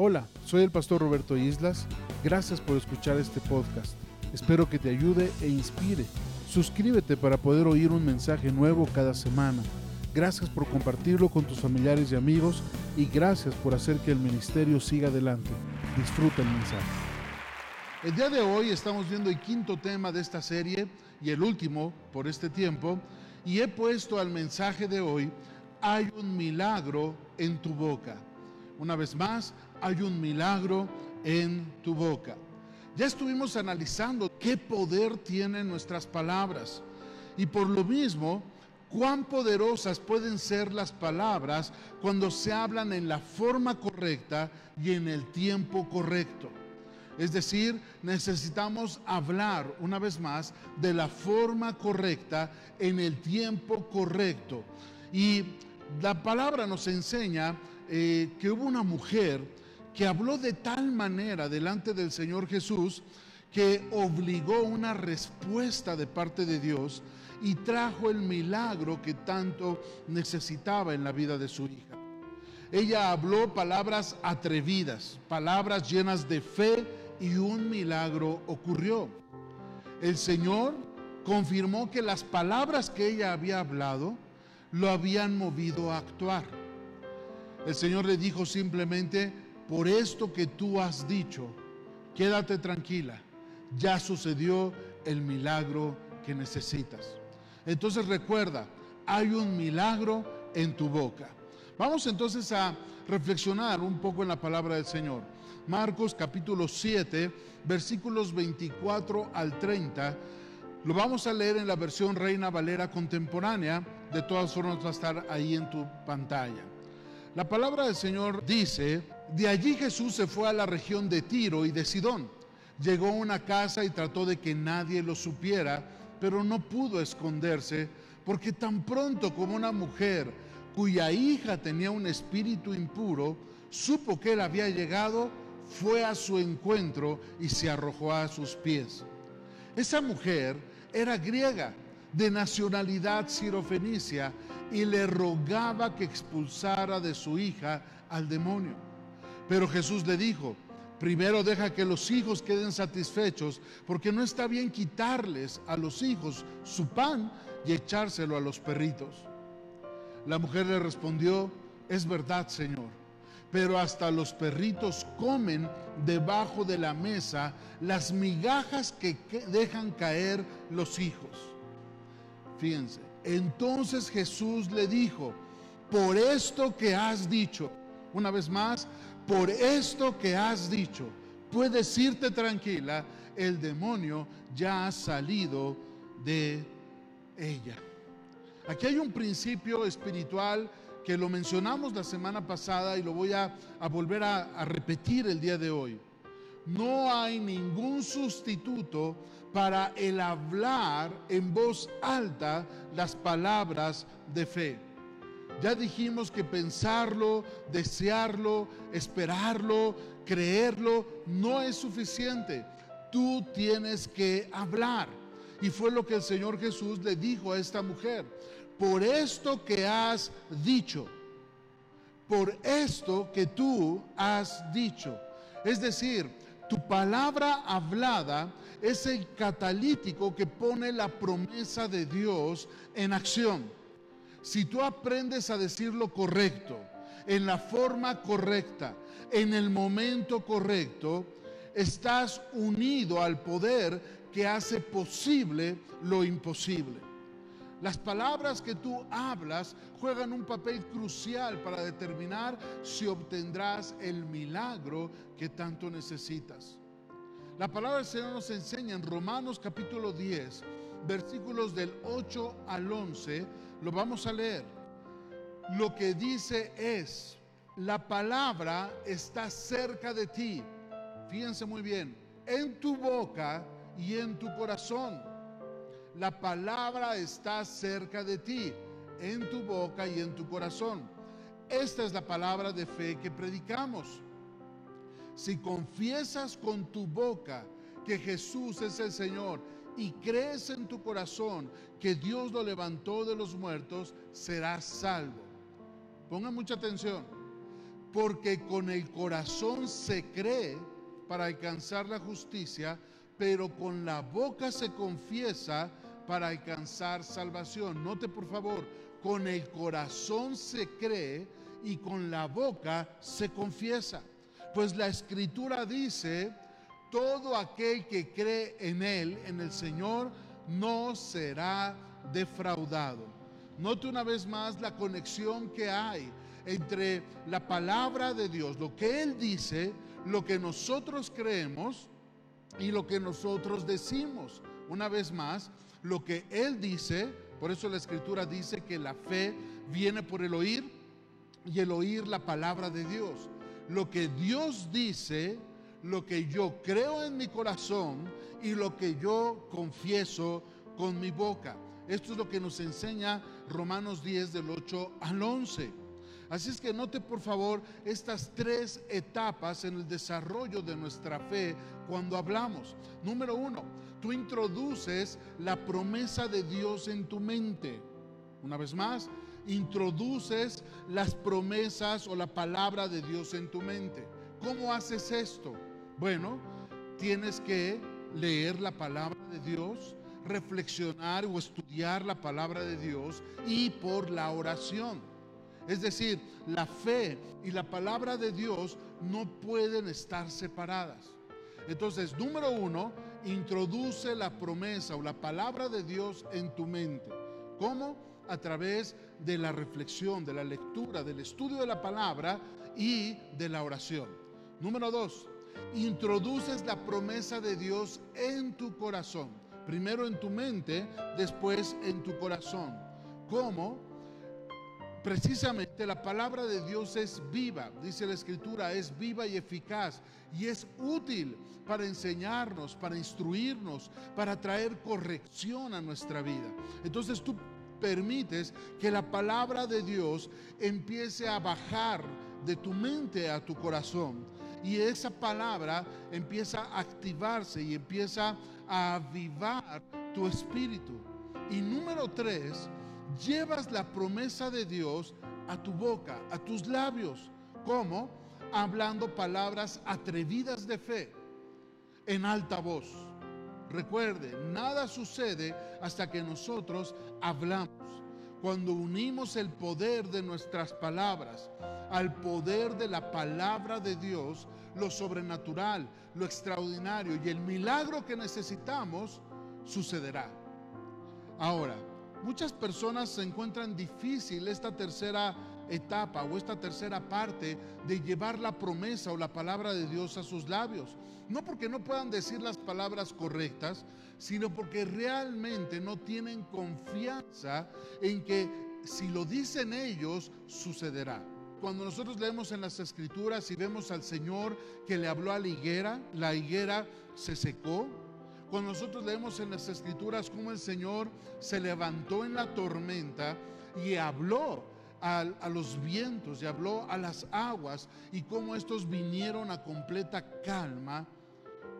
Hola, soy el pastor Roberto Islas. Gracias por escuchar este podcast. Espero que te ayude e inspire. Suscríbete para poder oír un mensaje nuevo cada semana. Gracias por compartirlo con tus familiares y amigos y gracias por hacer que el ministerio siga adelante. Disfruta el mensaje. El día de hoy estamos viendo el quinto tema de esta serie y el último por este tiempo y he puesto al mensaje de hoy, hay un milagro en tu boca. Una vez más, hay un milagro en tu boca. Ya estuvimos analizando qué poder tienen nuestras palabras y por lo mismo, cuán poderosas pueden ser las palabras cuando se hablan en la forma correcta y en el tiempo correcto. Es decir, necesitamos hablar una vez más de la forma correcta en el tiempo correcto. Y la palabra nos enseña eh, que hubo una mujer que habló de tal manera delante del Señor Jesús que obligó una respuesta de parte de Dios y trajo el milagro que tanto necesitaba en la vida de su hija. Ella habló palabras atrevidas, palabras llenas de fe y un milagro ocurrió. El Señor confirmó que las palabras que ella había hablado lo habían movido a actuar. El Señor le dijo simplemente, por esto que tú has dicho, quédate tranquila, ya sucedió el milagro que necesitas. Entonces recuerda, hay un milagro en tu boca. Vamos entonces a reflexionar un poco en la palabra del Señor. Marcos capítulo 7, versículos 24 al 30. Lo vamos a leer en la versión Reina Valera contemporánea. De todas formas va a estar ahí en tu pantalla. La palabra del Señor dice, de allí Jesús se fue a la región de Tiro y de Sidón. Llegó a una casa y trató de que nadie lo supiera, pero no pudo esconderse, porque tan pronto como una mujer cuya hija tenía un espíritu impuro, supo que él había llegado, fue a su encuentro y se arrojó a sus pies. Esa mujer era griega, de nacionalidad sirofenicia, y le rogaba que expulsara de su hija al demonio. Pero Jesús le dijo, primero deja que los hijos queden satisfechos, porque no está bien quitarles a los hijos su pan y echárselo a los perritos. La mujer le respondió, es verdad, Señor pero hasta los perritos comen debajo de la mesa las migajas que dejan caer los hijos. Fíjense, entonces Jesús le dijo, por esto que has dicho, una vez más, por esto que has dicho, puedes irte tranquila, el demonio ya ha salido de ella. Aquí hay un principio espiritual que lo mencionamos la semana pasada y lo voy a, volver a, a repetir el día de hoy. No hay ningún sustituto para el hablar en voz alta las palabras de fe. Ya dijimos que pensarlo, desearlo, esperarlo, creerlo, no es suficiente. Tú tienes que hablar. Y fue lo que el Señor Jesús le dijo a esta mujer por esto que has dicho, por esto que tú has dicho. Es decir, tu palabra hablada es el catalítico que pone la promesa de Dios en acción. Si tú aprendes a decir lo correcto, en la forma correcta, en el momento correcto, estás unido al poder que hace posible lo imposible. Las palabras que tú hablas juegan un papel crucial para determinar si obtendrás el milagro que tanto necesitas. La palabra del Señor nos enseña en Romanos capítulo 10, versículos del 8 al 11, lo vamos a leer. Lo que dice es, la palabra está cerca de ti. Fíjense muy bien, en tu boca y en tu corazón la palabra está cerca de ti, en tu boca y en tu corazón. Esta es la palabra de fe que predicamos. Si confiesas con tu boca que Jesús es el Señor y crees en tu corazón que Dios lo levantó de los muertos, serás salvo. Pongan mucha atención. porque con el corazón se cree para alcanzar la justicia, pero con la boca se confiesa para alcanzar salvación. Note por favor, con el corazón se cree y con la boca se confiesa. Pues la escritura dice, todo aquel que cree en Él, en el Señor, no será defraudado. Note una vez más la conexión que hay entre la palabra de Dios, lo que Él dice, lo que nosotros creemos y lo que nosotros decimos. Una vez más, lo que Él dice, por eso la escritura dice que la fe viene por el oír y el oír la palabra de Dios. Lo que Dios dice, lo que yo creo en mi corazón y lo que yo confieso con mi boca. Esto es lo que nos enseña Romanos 10 del 8 al 11. Así es que note por favor estas tres etapas en el desarrollo de nuestra fe cuando hablamos. Número uno, tú introduces la promesa de Dios en tu mente. Una vez más, introduces las promesas o la palabra de Dios en tu mente. ¿Cómo haces esto? Bueno, tienes que leer la palabra de Dios, reflexionar o estudiar la palabra de Dios y por la oración. Es decir, la fe y la palabra de Dios no pueden estar separadas. Entonces, número uno, introduce la promesa o la palabra de Dios en tu mente. ¿Cómo? A través de la reflexión, de la lectura, del estudio de la palabra y de la oración. Número dos, introduces la promesa de Dios en tu corazón. Primero en tu mente, después en tu corazón. ¿Cómo? Precisamente la palabra de Dios es viva, dice la escritura, es viva y eficaz y es útil para enseñarnos, para instruirnos, para traer corrección a nuestra vida. Entonces tú permites que la palabra de Dios empiece a bajar de tu mente a tu corazón y esa palabra empieza a activarse y empieza a avivar tu espíritu. Y número tres, llevas la promesa de Dios a tu boca, a tus labios. ¿Cómo? Hablando palabras atrevidas de fe en alta voz. Recuerde, nada sucede hasta que nosotros hablamos. Cuando unimos el poder de nuestras palabras al poder de la palabra de Dios, lo sobrenatural, lo extraordinario y el milagro que necesitamos sucederá. Ahora, Muchas personas se encuentran difícil esta tercera etapa o esta tercera parte de llevar la promesa o la palabra de Dios a sus labios. No porque no puedan decir las palabras correctas, sino porque realmente no tienen confianza en que si lo dicen ellos, sucederá. Cuando nosotros leemos en las escrituras y vemos al Señor que le habló a la higuera, la higuera se secó, cuando nosotros leemos en las escrituras cómo el Señor se levantó en la tormenta y habló a, los vientos y habló a las aguas y cómo estos vinieron a completa calma,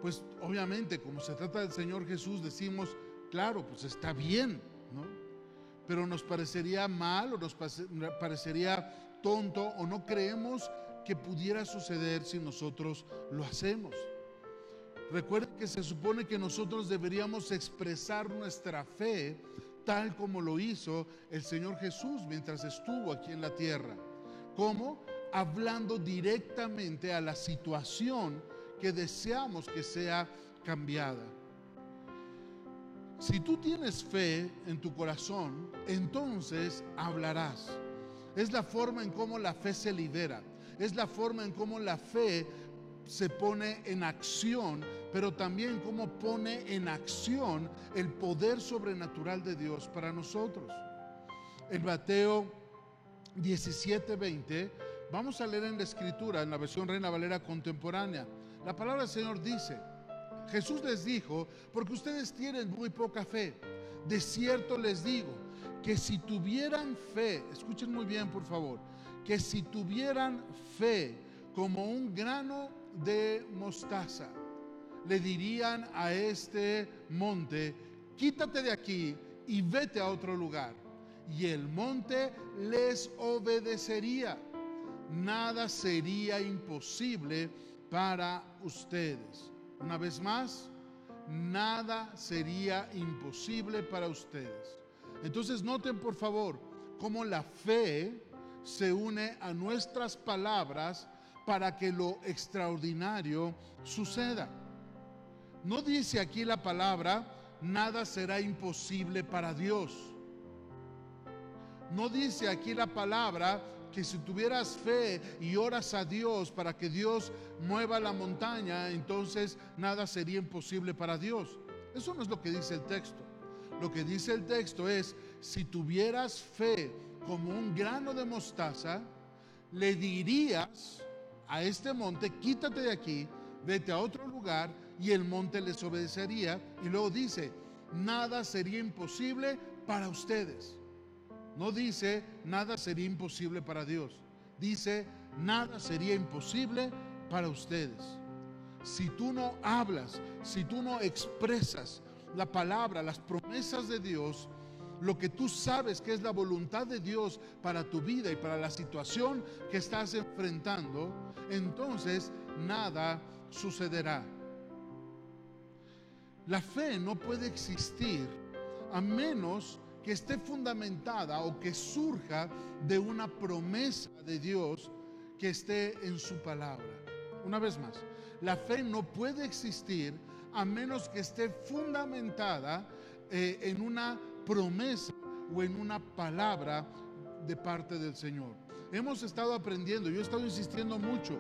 pues obviamente como se trata del Señor Jesús decimos, claro, pues está bien, ¿no? Pero nos parecería mal o nos parecería tonto o no creemos que pudiera suceder si nosotros lo hacemos. Recuerden que se supone que nosotros deberíamos expresar nuestra fe tal como lo hizo el Señor Jesús mientras estuvo aquí en la tierra. ¿Cómo? Hablando directamente a la situación que deseamos que sea cambiada. Si tú tienes fe en tu corazón, entonces hablarás. Es la forma en cómo la fe se libera. Es la forma en cómo la fe se pone en acción, pero también cómo pone en acción el poder sobrenatural de Dios para nosotros. En Mateo 17:20, vamos a leer en la escritura, en la versión Reina Valera contemporánea, la palabra del Señor dice, Jesús les dijo, porque ustedes tienen muy poca fe, de cierto les digo, que si tuvieran fe, escuchen muy bien por favor, que si tuvieran fe como un grano de mostaza, le dirían a este monte, quítate de aquí y vete a otro lugar. Y el monte les obedecería. nada sería imposible para ustedes. Una vez más, nada sería imposible para ustedes. Entonces noten por favor cómo la fe se une a nuestras palabras para que lo extraordinario suceda. No dice aquí la palabra, nada será imposible para Dios. No dice aquí la palabra que si tuvieras fe y oras a Dios para que Dios mueva la montaña, entonces nada sería imposible para Dios. Eso no es lo que dice el texto. Lo que dice el texto es, si tuvieras fe como un grano de mostaza, le dirías a este monte, quítate de aquí, vete a otro lugar y el monte les obedecería. Y luego dice, nada sería imposible para ustedes. No dice nada sería imposible para Dios. Dice nada sería imposible para ustedes. Si tú no hablas, si tú no expresas la palabra, las promesas de Dios, lo que tú sabes que es la voluntad de Dios para tu vida y para la situación que estás enfrentando, entonces nada sucederá. La fe no puede existir a menos que esté fundamentada o que surja de una promesa de Dios que esté en su palabra. Una vez más, la fe no puede existir a menos que esté fundamentada eh, en una promesa o en una palabra de parte del Señor. Hemos estado aprendiendo, yo he estado insistiendo mucho,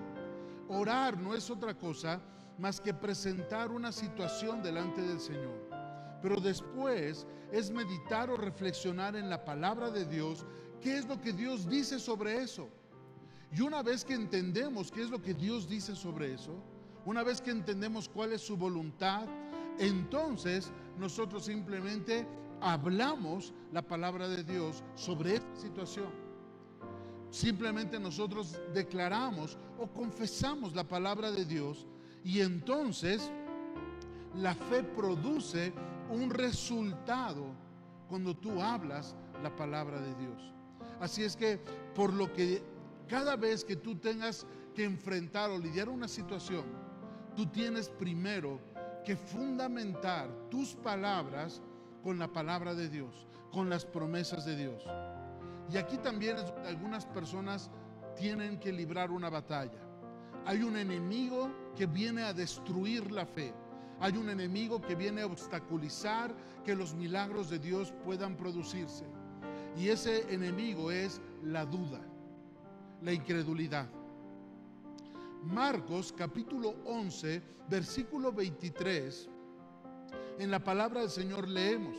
orar no es otra cosa más que presentar una situación delante del Señor pero después es meditar o reflexionar en la palabra de Dios, qué es lo que Dios dice sobre eso. Y una vez que entendemos qué es lo que Dios dice sobre eso, una vez que entendemos cuál es su voluntad, entonces nosotros simplemente hablamos la palabra de Dios sobre esta situación. Simplemente nosotros declaramos o confesamos la palabra de Dios y entonces la fe produce un resultado cuando tú hablas la palabra de Dios. Así es que por lo que cada vez que tú tengas que enfrentar o lidiar una situación, tú tienes primero que fundamentar tus palabras con la palabra de Dios, con las promesas de Dios. Y aquí también algunas personas tienen que librar una batalla. Hay un enemigo que viene a destruir la fe. Hay un enemigo que viene a obstaculizar que los milagros de Dios puedan producirse. Y ese enemigo es la duda, la incredulidad. Marcos capítulo 11, versículo 23, en la palabra del Señor leemos,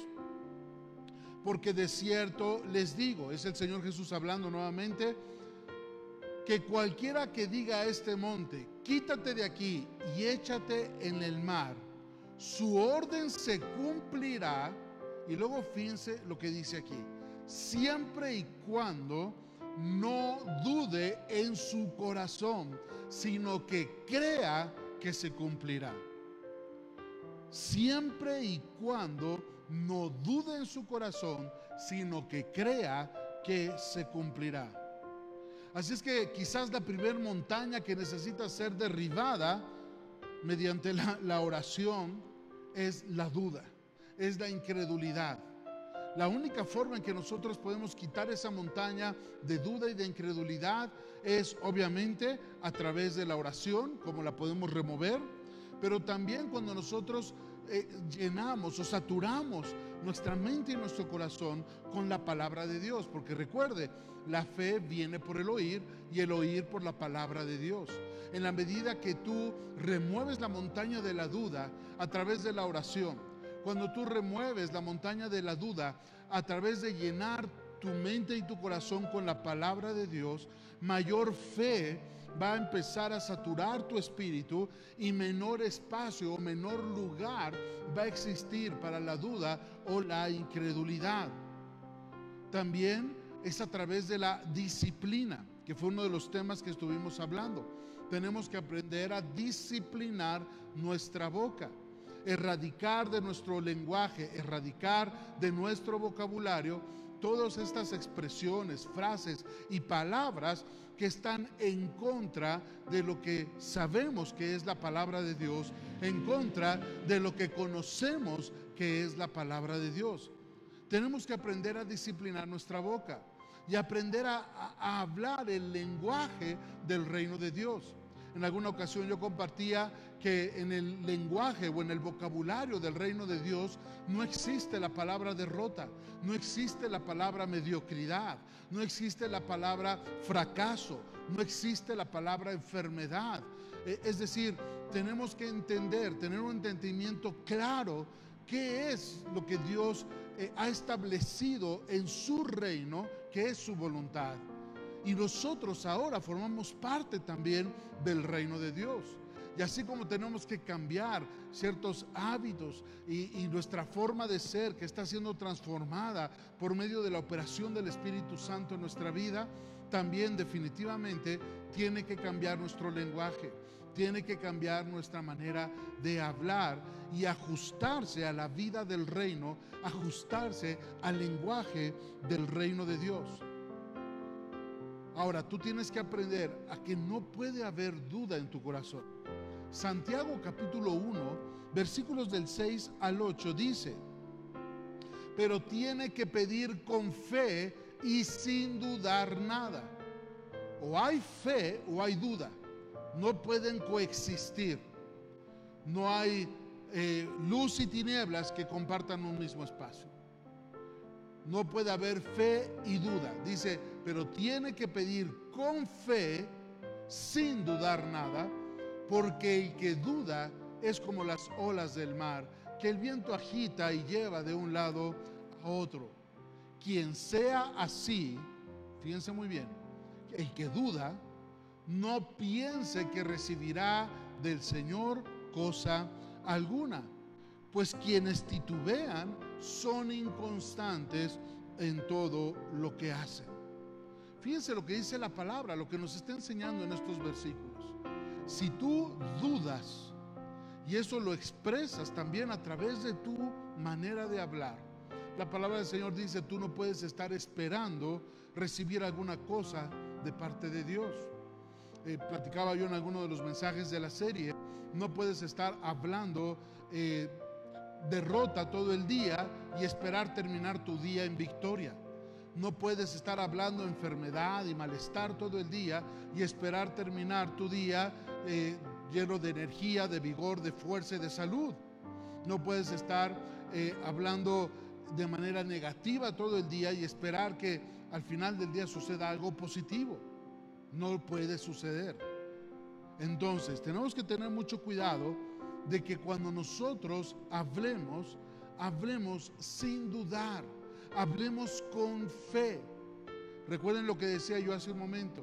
porque de cierto les digo, es el Señor Jesús hablando nuevamente, que cualquiera que diga a este monte, quítate de aquí y échate en el mar, su orden se cumplirá. Y luego fíjense lo que dice aquí. Siempre y cuando no dude en su corazón, sino que crea que se cumplirá. Siempre y cuando no dude en su corazón, sino que crea que se cumplirá. Así es que quizás la primera montaña que necesita ser derribada mediante la, la oración es la duda, es la incredulidad. La única forma en que nosotros podemos quitar esa montaña de duda y de incredulidad es obviamente a través de la oración, como la podemos remover, pero también cuando nosotros eh, llenamos o saturamos nuestra mente y nuestro corazón con la palabra de Dios, porque recuerde, la fe viene por el oír y el oír por la palabra de Dios. En la medida que tú remueves la montaña de la duda a través de la oración, cuando tú remueves la montaña de la duda a través de llenar tu mente y tu corazón con la palabra de Dios, mayor fe va a empezar a saturar tu espíritu y menor espacio o menor lugar va a existir para la duda o la incredulidad. También es a través de la disciplina, que fue uno de los temas que estuvimos hablando. Tenemos que aprender a disciplinar nuestra boca erradicar de nuestro lenguaje, erradicar de nuestro vocabulario todas estas expresiones, frases y palabras que están en contra de lo que sabemos que es la palabra de Dios, en contra de lo que conocemos que es la palabra de Dios. Tenemos que aprender a disciplinar nuestra boca y aprender a, hablar el lenguaje del reino de Dios. En alguna ocasión yo compartía que en el lenguaje o en el vocabulario del reino de Dios no existe la palabra derrota, no existe la palabra mediocridad, no existe la palabra fracaso, no existe la palabra enfermedad. E, es decir, tenemos que entender, tener un entendimiento claro qué es lo que Dios eh, ha establecido en su reino, que es su voluntad. Y nosotros ahora formamos parte también del reino de Dios. Y así como tenemos que cambiar ciertos hábitos y, nuestra forma de ser que está siendo transformada por medio de la operación del Espíritu Santo en nuestra vida, también definitivamente tiene que cambiar nuestro lenguaje, tiene que cambiar nuestra manera de hablar y ajustarse a la vida del reino, ajustarse al lenguaje del reino de Dios. Ahora, tú tienes que aprender a que no puede haber duda en tu corazón. Santiago capítulo 1, versículos del 6 al 8 dice, pero tiene que pedir con fe y sin dudar nada. O hay fe o hay duda. No pueden coexistir. No hay eh, luz y tinieblas que compartan un mismo espacio no puede haber fe y duda. Dice, pero tiene que pedir con fe, sin dudar nada, porque el que duda es como las olas del mar, que el viento agita y lleva de un lado a otro. Quien sea así, fíjense muy bien, el que duda, no piense que recibirá del Señor cosa alguna, pues quienes titubean, son inconstantes en todo lo que hacen. Fíjense lo que dice la palabra, lo que nos está enseñando en estos versículos. Si tú dudas, y eso lo expresas también a través de tu manera de hablar, la palabra del Señor dice, tú no puedes estar esperando recibir alguna cosa de parte de Dios. Eh, platicaba yo en alguno de los mensajes de la serie, no puedes estar hablando eh, derrota todo el día y esperar terminar tu día en victoria. No puedes estar hablando enfermedad y malestar todo el día y esperar terminar tu día eh, lleno de energía, de vigor, de fuerza y de salud. No puedes estar eh, hablando de manera negativa todo el día y esperar que al final del día suceda algo positivo. No puede suceder. Entonces, tenemos que tener mucho cuidado de que cuando nosotros hablemos, hablemos sin dudar, hablemos con fe. Recuerden lo que decía yo hace un momento.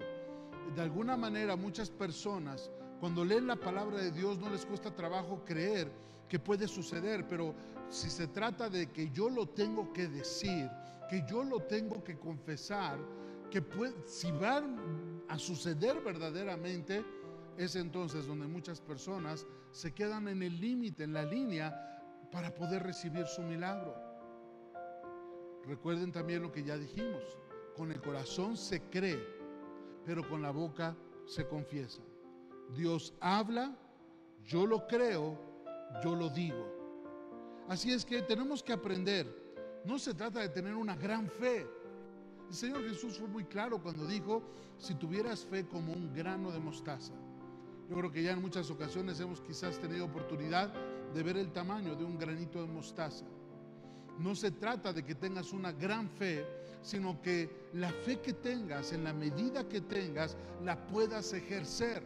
De alguna manera muchas personas cuando leen la palabra de Dios no les cuesta trabajo creer que puede suceder, pero si se trata de que yo lo tengo que decir, que yo lo tengo que confesar, que si va a suceder verdaderamente, es entonces donde muchas personas se quedan en el límite, en la línea, para poder recibir su milagro. Recuerden también lo que ya dijimos, con el corazón se cree, pero con la boca se confiesa. Dios habla, yo lo creo, yo lo digo. Así es que tenemos que aprender. No se trata de tener una gran fe. El Señor Jesús fue muy claro cuando dijo, si tuvieras fe como un grano de mostaza, yo creo que ya en muchas ocasiones hemos quizás tenido oportunidad de ver el tamaño de un granito de mostaza. No se trata de que tengas una gran fe, sino que la fe que tengas, en la medida que tengas, la puedas ejercer.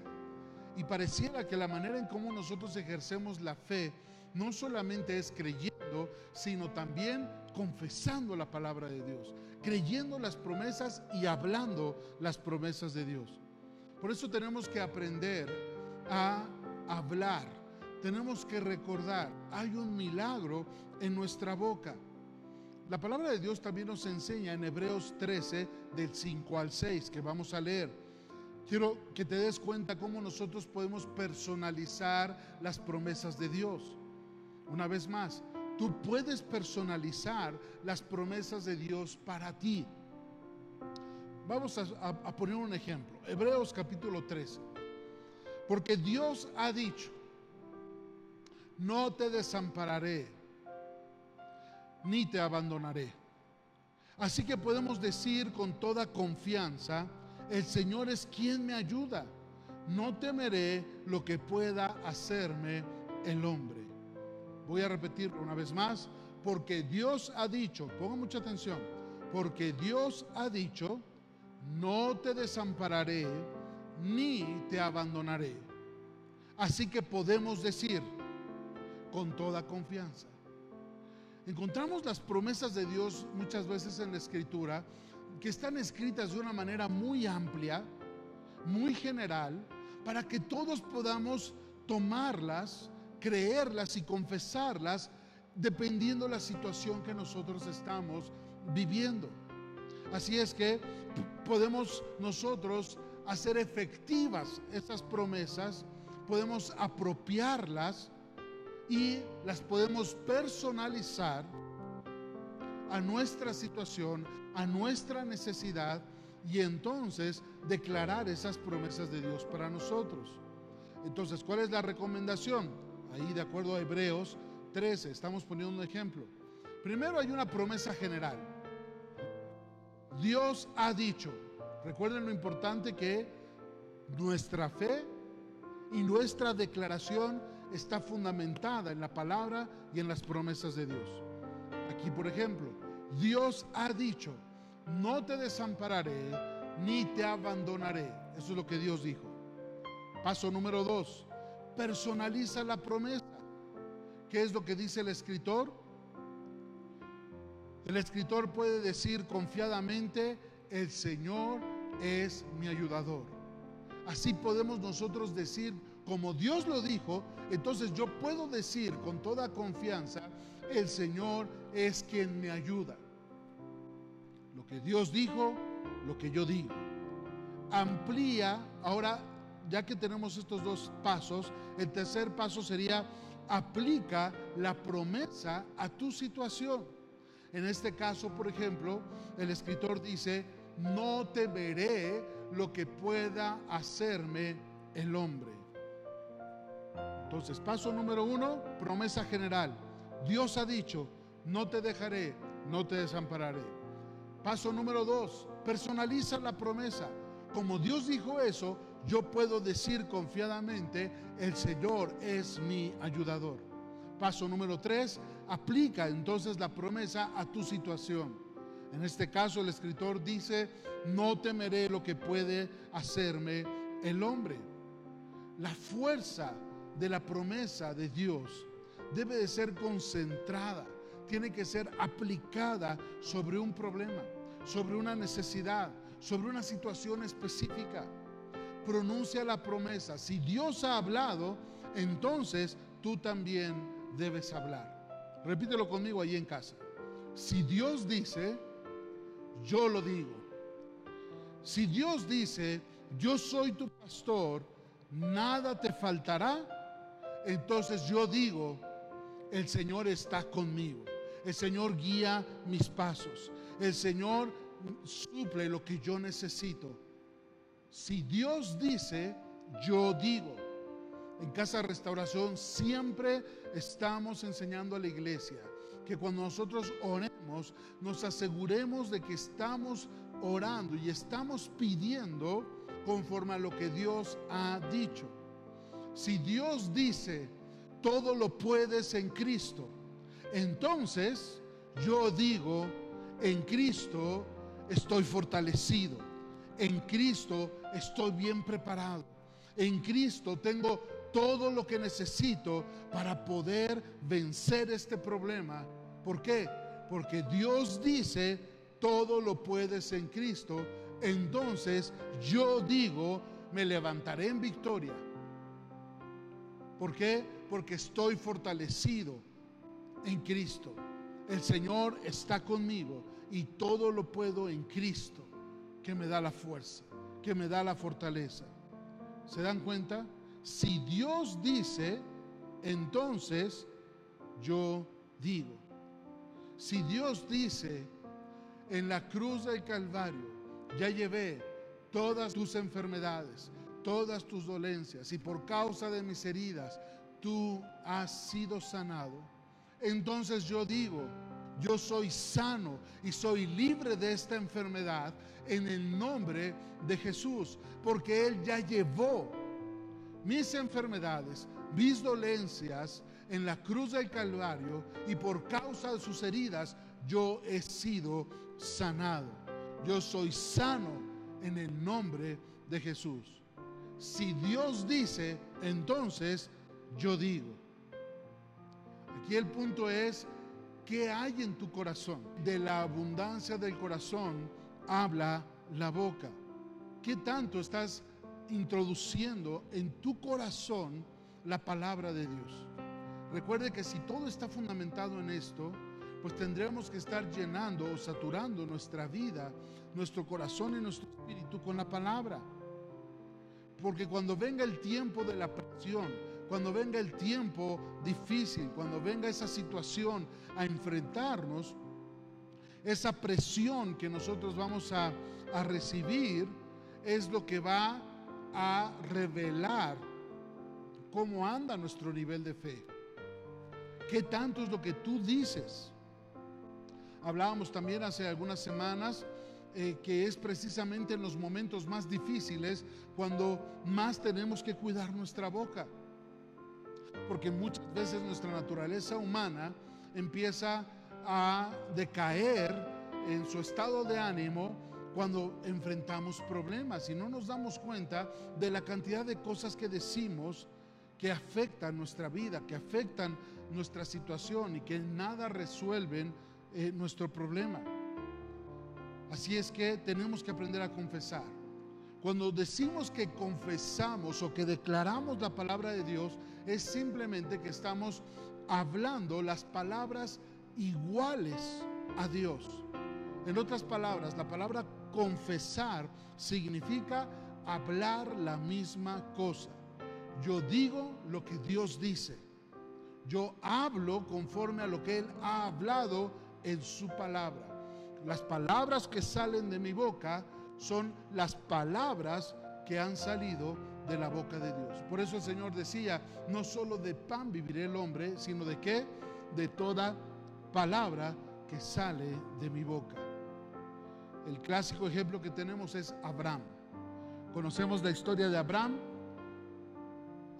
Y pareciera que la manera en cómo nosotros ejercemos la fe no solamente es creyendo, sino también confesando la palabra de Dios, creyendo las promesas y hablando las promesas de Dios. Por eso tenemos que aprender a hablar. Tenemos que recordar, hay un milagro en nuestra boca. La palabra de Dios también nos enseña en Hebreos 13, del 5 al 6, que vamos a leer. Quiero que te des cuenta cómo nosotros podemos personalizar las promesas de Dios. Una vez más, Tú puedes personalizar las promesas de Dios para ti. Vamos a, poner un ejemplo. Hebreos capítulo 13. Porque Dios ha dicho, no te desampararé, ni te abandonaré. Así que podemos decir con toda confianza, el Señor es quien me ayuda. No temeré lo que pueda hacerme el hombre. Voy a repetirlo una vez más, porque Dios ha dicho, ponga mucha atención, porque Dios ha dicho, no te desampararé ni te abandonaré. Así que podemos decir con toda confianza. Encontramos las promesas de Dios muchas veces en la escritura que están escritas de una manera muy amplia, muy general, para que todos podamos tomarlas creerlas y confesarlas dependiendo la situación que nosotros estamos viviendo. Así es que podemos nosotros hacer efectivas esas promesas, podemos apropiarlas y las podemos personalizar a nuestra situación, a nuestra necesidad y entonces declarar esas promesas de Dios para nosotros. Entonces, ¿cuál es la recomendación? ahí de acuerdo a Hebreos 13, estamos poniendo un ejemplo. Primero hay una promesa general. Dios ha dicho, recuerden lo importante que nuestra fe y nuestra declaración está fundamentada en la palabra y en las promesas de Dios. Aquí, por ejemplo, Dios ha dicho, no te desampararé ni te abandonaré. Eso es lo que Dios dijo. Paso número dos, personaliza la promesa. ¿Qué es lo que dice el escritor? El escritor puede decir confiadamente, el Señor es mi ayudador. Así podemos nosotros decir, como Dios lo dijo, entonces yo puedo decir con toda confianza, el Señor es quien me ayuda. Lo que Dios dijo, lo que yo digo. Amplía, ahora ya que tenemos estos dos pasos, el tercer paso sería aplica la promesa a tu situación. En este caso, por ejemplo, el escritor dice, no te veré lo que pueda hacerme el hombre. Entonces, paso número uno, promesa general. Dios ha dicho, no te dejaré, no te desampararé. Paso número dos, personaliza la promesa. Como Dios dijo eso, yo puedo decir confiadamente, el Señor es mi ayudador. Paso número tres, aplica entonces la promesa a tu situación. En este caso el escritor dice, no temeré lo que puede hacerme el hombre. La fuerza de la promesa de Dios debe de ser concentrada, tiene que ser aplicada sobre un problema, sobre una necesidad, sobre una situación específica pronuncia la promesa. Si Dios ha hablado, entonces tú también debes hablar. Repítelo conmigo ahí en casa. Si Dios dice, yo lo digo. Si Dios dice, yo soy tu pastor, nada te faltará, entonces yo digo, el Señor está conmigo. El Señor guía mis pasos. El Señor suple lo que yo necesito si Dios dice, yo digo. En Casa Restauración siempre estamos enseñando a la iglesia que cuando nosotros oremos nos aseguremos de que estamos orando y estamos pidiendo conforme a lo que Dios ha dicho. Si Dios dice, todo lo puedes en Cristo, entonces yo digo, en Cristo estoy fortalecido en Cristo estoy bien preparado. En Cristo tengo todo lo que necesito para poder vencer este problema. ¿Por qué? Porque Dios dice, todo lo puedes en Cristo. Entonces yo digo, me levantaré en victoria. ¿Por qué? Porque estoy fortalecido en Cristo. El Señor está conmigo y todo lo puedo en Cristo que me da la fuerza, que me da la fortaleza. ¿Se dan cuenta? Si Dios dice, entonces yo digo. Si Dios dice en la cruz del Calvario, ya llevé todas tus enfermedades, todas tus dolencias, y por causa de mis heridas tú has sido sanado, entonces yo digo, yo soy sano y soy libre de esta enfermedad en el nombre de Jesús, porque Él ya llevó mis enfermedades, mis dolencias en la cruz del Calvario y por causa de sus heridas yo he sido sanado. Yo soy sano en el nombre de Jesús. Si Dios dice, entonces yo digo. Aquí el punto es, ¿qué hay en tu corazón? De la abundancia del corazón habla la boca. ¿Qué tanto estás introduciendo en tu corazón la palabra de Dios? Recuerde que si todo está fundamentado en esto, pues tendremos que estar llenando o saturando nuestra vida, nuestro corazón y nuestro espíritu con la palabra. Porque cuando venga el tiempo de la presión, cuando venga el tiempo difícil, cuando venga esa situación a enfrentarnos, esa presión que nosotros vamos a, a recibir es lo que va a revelar cómo anda nuestro nivel de fe. ¿Qué tanto es lo que tú dices? Hablábamos también hace algunas semanas eh, que es precisamente en los momentos más difíciles cuando más tenemos que cuidar nuestra boca. Porque muchas veces nuestra naturaleza humana empieza a decaer en su estado de ánimo cuando enfrentamos problemas y no nos damos cuenta de la cantidad de cosas que decimos que afectan nuestra vida, que afectan nuestra situación y que nada resuelven eh, nuestro problema. Así es que tenemos que aprender a confesar. Cuando decimos que confesamos o que declaramos la palabra de Dios, es simplemente que estamos hablando las palabras iguales a Dios. En otras palabras, la palabra confesar significa hablar la misma cosa. Yo digo lo que Dios dice. Yo hablo conforme a lo que Él ha hablado en su palabra. Las palabras que salen de mi boca son las palabras que han salido de la boca de Dios. Por eso el Señor decía, no solo de pan vivirá el hombre, sino de qué? De toda palabra que sale de mi boca. El clásico ejemplo que tenemos es Abraham. Conocemos la historia de Abraham.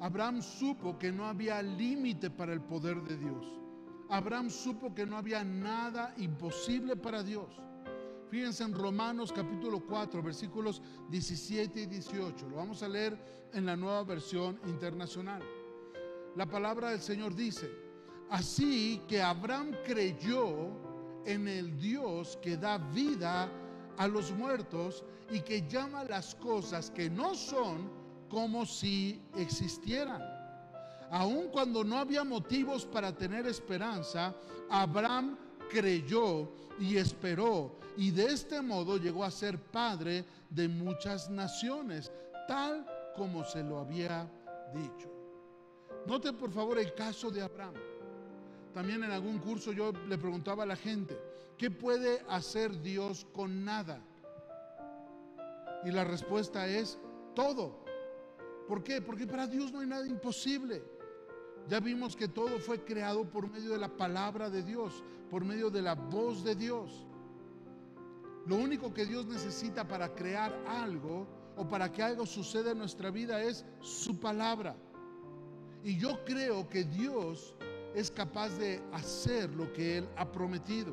Abraham supo que no había límite para el poder de Dios. Abraham supo que no había nada imposible para Dios. Fíjense en Romanos capítulo 4, versículos 17 y 18. Lo vamos a leer en la nueva versión internacional. La palabra del Señor dice, así que Abraham creyó en el Dios que da vida a los muertos y que llama las cosas que no son como si existieran. Aun cuando no había motivos para tener esperanza, Abraham creyó y esperó y de este modo llegó a ser padre de muchas naciones, tal como se lo había dicho. Note por favor el caso de Abraham. También en algún curso yo le preguntaba a la gente, ¿qué puede hacer Dios con nada? Y la respuesta es todo. ¿Por qué? Porque para Dios no hay nada imposible. Ya vimos que todo fue creado por medio de la palabra de Dios, por medio de la voz de Dios. Lo único que Dios necesita para crear algo o para que algo suceda en nuestra vida es su palabra. Y yo creo que Dios es capaz de hacer lo que Él ha prometido.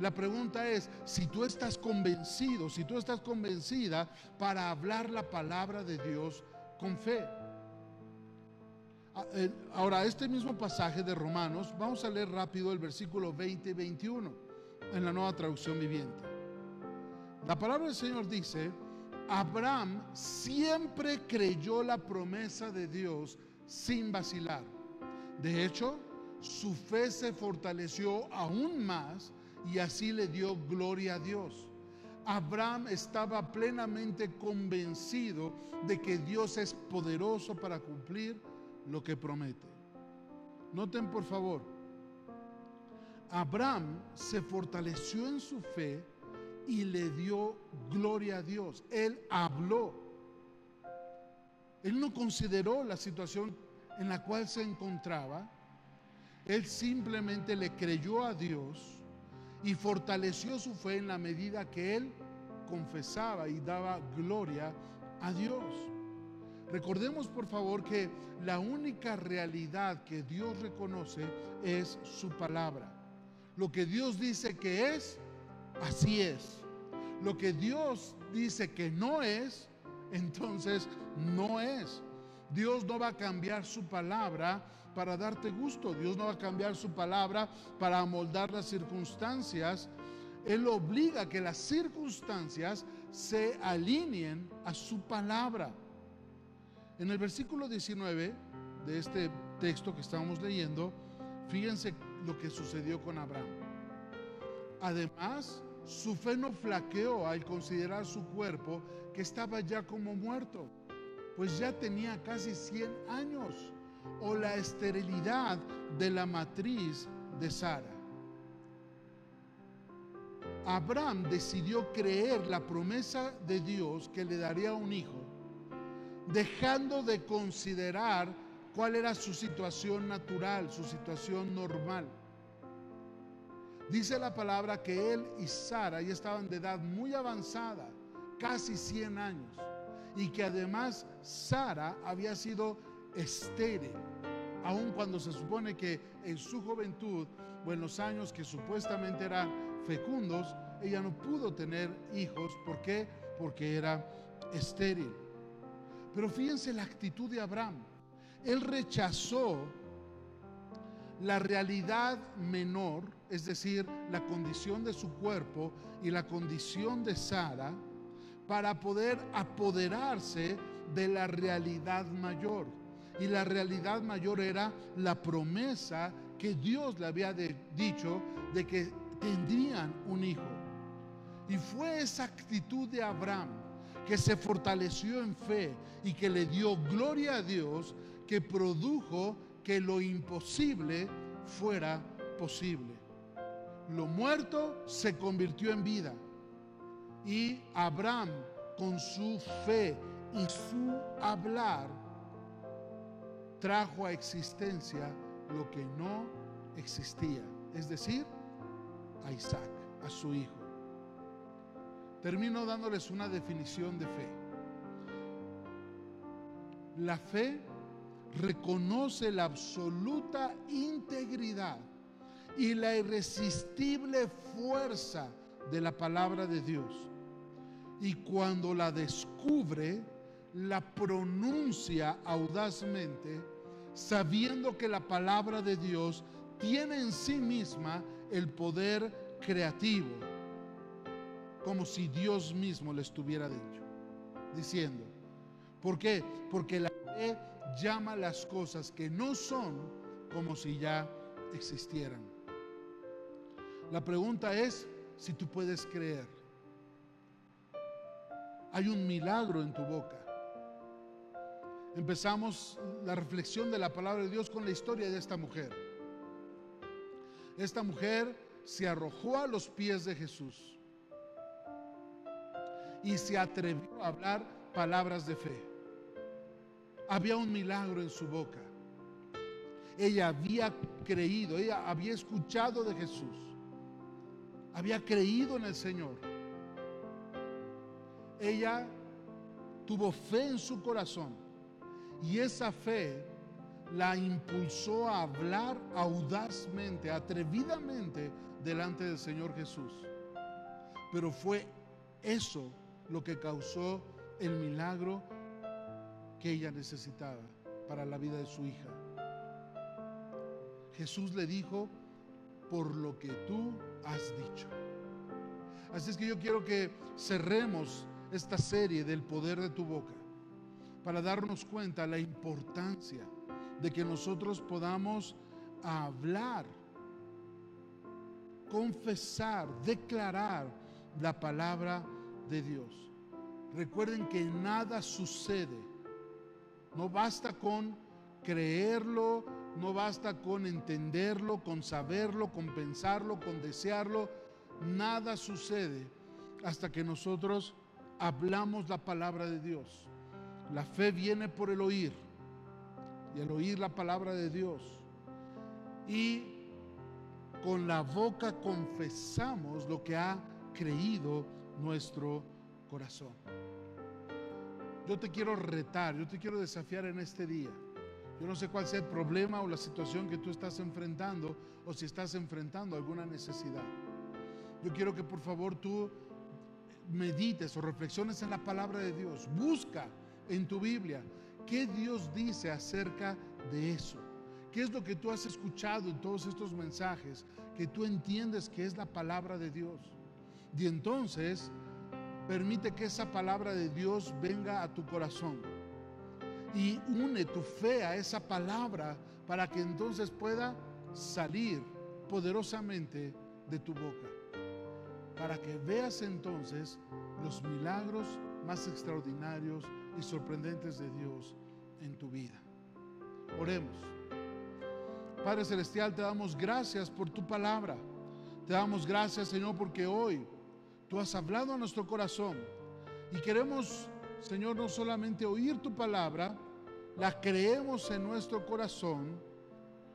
La pregunta es, si tú estás convencido, si tú estás convencida para hablar la palabra de Dios con fe. Ah, eh, ahora, este mismo pasaje de Romanos, vamos a leer rápido el versículo 20 y 21 en la nueva traducción viviente. La palabra del Señor dice, Abraham siempre creyó la promesa de Dios sin vacilar. De hecho, su fe se fortaleció aún más y así le dio gloria a Dios. Abraham estaba plenamente convencido de que Dios es poderoso para cumplir lo que promete. Noten por favor, Abraham se fortaleció en su fe y le dio gloria a Dios. Él habló. Él no consideró la situación en la cual se encontraba. Él simplemente le creyó a Dios y fortaleció su fe en la medida que él confesaba y daba gloria a Dios. Recordemos por favor que la única realidad que Dios reconoce es su palabra. Lo que Dios dice que es, así es. Lo que Dios dice que no es, entonces no es. Dios no va a cambiar su palabra para darte gusto. Dios no va a cambiar su palabra para amoldar las circunstancias. Él obliga a que las circunstancias se alineen a su palabra. En el versículo 19 de este texto que estamos leyendo, fíjense lo que sucedió con Abraham. Además, su fe no flaqueó al considerar su cuerpo que estaba ya como muerto, pues ya tenía casi 100 años, o la esterilidad de la matriz de Sara. Abraham decidió creer la promesa de Dios que le daría un hijo, dejando de considerar cuál era su situación natural, su situación normal. Dice la palabra que él y Sara ya estaban de edad muy avanzada, casi 100 años, y que además Sara había sido estéril, aun cuando se supone que en su juventud o en los años que supuestamente eran fecundos, ella no pudo tener hijos. ¿Por qué? Porque era estéril. Pero fíjense la actitud de Abraham. Él rechazó la realidad menor, es decir, la condición de su cuerpo y la condición de Sara, para poder apoderarse de la realidad mayor. Y la realidad mayor era la promesa que Dios le había dicho de que tendrían un hijo. Y fue esa actitud de Abraham que se fortaleció en fe y que le dio gloria a Dios que produjo que lo imposible fuera posible. Lo muerto se convirtió en vida. Y Abraham, con su fe y su hablar, trajo a existencia lo que no existía, es decir, a Isaac, a su hijo. Termino dándoles una definición de fe. La fe reconoce la absoluta integridad y la irresistible fuerza de la palabra de Dios. Y cuando la descubre, la pronuncia audazmente, sabiendo que la palabra de Dios tiene en sí misma el poder creativo, como si Dios mismo le estuviera dicho, diciendo, ¿por qué? Porque la fe llama las cosas que no son como si ya existieran. La pregunta es si tú puedes creer. Hay un milagro en tu boca. Empezamos la reflexión de la palabra de Dios con la historia de esta mujer. Esta mujer se arrojó a los pies de Jesús y se atrevió a hablar palabras de fe. Había un milagro en su boca. Ella había creído, ella había escuchado de Jesús. Había creído en el Señor. Ella tuvo fe en su corazón y esa fe la impulsó a hablar audazmente, atrevidamente delante del Señor Jesús. Pero fue eso lo que causó el milagro que ella necesitaba para la vida de su hija. Jesús le dijo, por lo que tú has dicho. Así es que yo quiero que cerremos esta serie del poder de tu boca para darnos cuenta la importancia de que nosotros podamos hablar, confesar, declarar la palabra de Dios. Recuerden que nada sucede. No basta con creerlo no basta con entenderlo, con saberlo, con pensarlo, con desearlo. Nada sucede hasta que nosotros hablamos la palabra de Dios. La fe viene por el oír y el oír la palabra de Dios. Y con la boca confesamos lo que ha creído nuestro corazón. Yo te quiero retar, yo te quiero desafiar en este día. Yo no sé cuál sea el problema o la situación que tú estás enfrentando o si estás enfrentando alguna necesidad. Yo quiero que por favor tú medites o reflexiones en la palabra de Dios. Busca en tu Biblia qué Dios dice acerca de eso. ¿Qué es lo que tú has escuchado en todos estos mensajes que tú entiendes que es la palabra de Dios? Y entonces permite que esa palabra de Dios venga a tu corazón y une tu fe a esa palabra para que entonces pueda salir poderosamente de tu boca. Para que veas entonces los milagros más extraordinarios y sorprendentes de Dios en tu vida. Oremos. Padre Celestial, te damos gracias por tu palabra. Te damos gracias, Señor, porque hoy tú has hablado a nuestro corazón y queremos, Señor, no solamente oír tu palabra, la creemos en nuestro corazón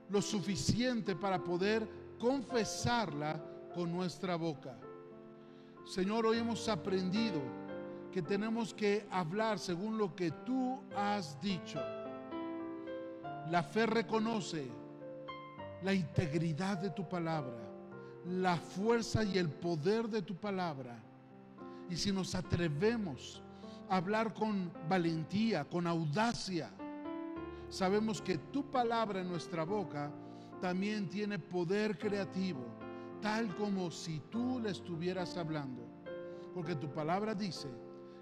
lo suficiente para poder confesarla con nuestra boca. Señor, hoy hemos aprendido que tenemos que hablar según lo que tú has dicho. La fe reconoce la integridad de tu palabra, la fuerza y el poder de tu palabra. Y si nos atrevemos a hablar con valentía, con audacia, sabemos que tu palabra en nuestra boca también tiene poder creativo, tal como si tú le estuvieras hablando. Porque tu palabra dice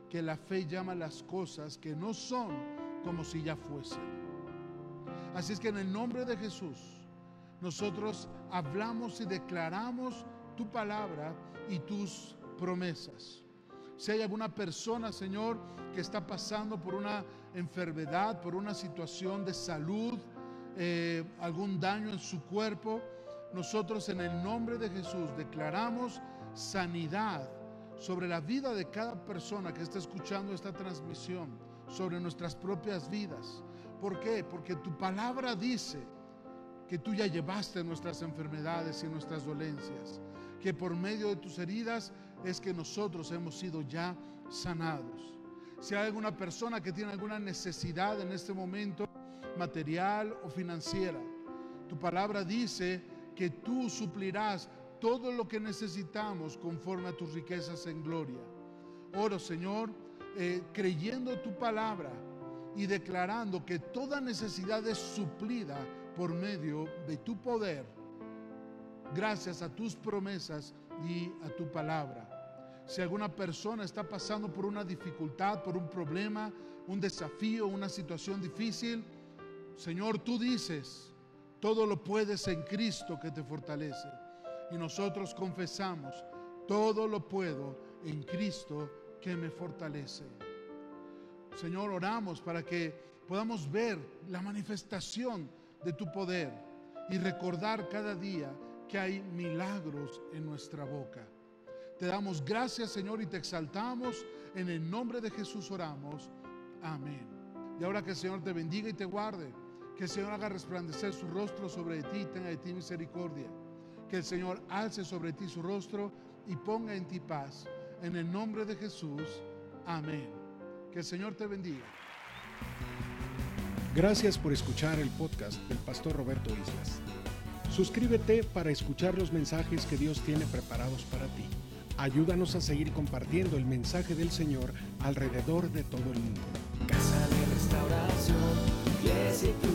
que la fe llama las cosas que no son como si ya fuesen. Así es que en el nombre de Jesús, nosotros hablamos y declaramos tu palabra y tus promesas. Si hay alguna persona, Señor, que está pasando por una enfermedad, por una situación de salud, eh, algún daño en su cuerpo, nosotros en el nombre de Jesús declaramos sanidad sobre la vida de cada persona que está escuchando esta transmisión, sobre nuestras propias vidas. ¿Por qué? Porque tu palabra dice que tú ya llevaste nuestras enfermedades y nuestras dolencias, que por medio de tus heridas es que nosotros hemos sido ya sanados. Si hay alguna persona que tiene alguna necesidad en este momento, material o financiera, tu palabra dice que tú suplirás todo lo que necesitamos conforme a tus riquezas en gloria. Oro, Señor, eh, creyendo tu palabra y declarando que toda necesidad es suplida por medio de tu poder, gracias a tus promesas y a tu palabra. Si alguna persona está pasando por una dificultad, por un problema, un desafío, una situación difícil, Señor, tú dices, todo lo puedes en Cristo que te fortalece y nosotros confesamos, todo lo puedo en Cristo que me fortalece. Señor, oramos para que podamos ver la manifestación de tu poder y recordar cada día que hay milagros en nuestra boca. Te damos gracias, Señor, y te exaltamos. En el nombre de Jesús oramos. Amén. Y ahora que el Señor te bendiga y te guarde. Que el Señor haga resplandecer su rostro sobre ti y tenga de ti misericordia que el Señor alce sobre ti su rostro y ponga en ti paz. En el nombre de Jesús, amén. Que el Señor te bendiga. Gracias por escuchar el podcast del pastor Roberto Islas. Suscríbete para escuchar los mensajes que Dios tiene preparados para ti. Ayúdanos a seguir compartiendo el mensaje del Señor alrededor de todo el mundo. Casa de restauración, iglesia y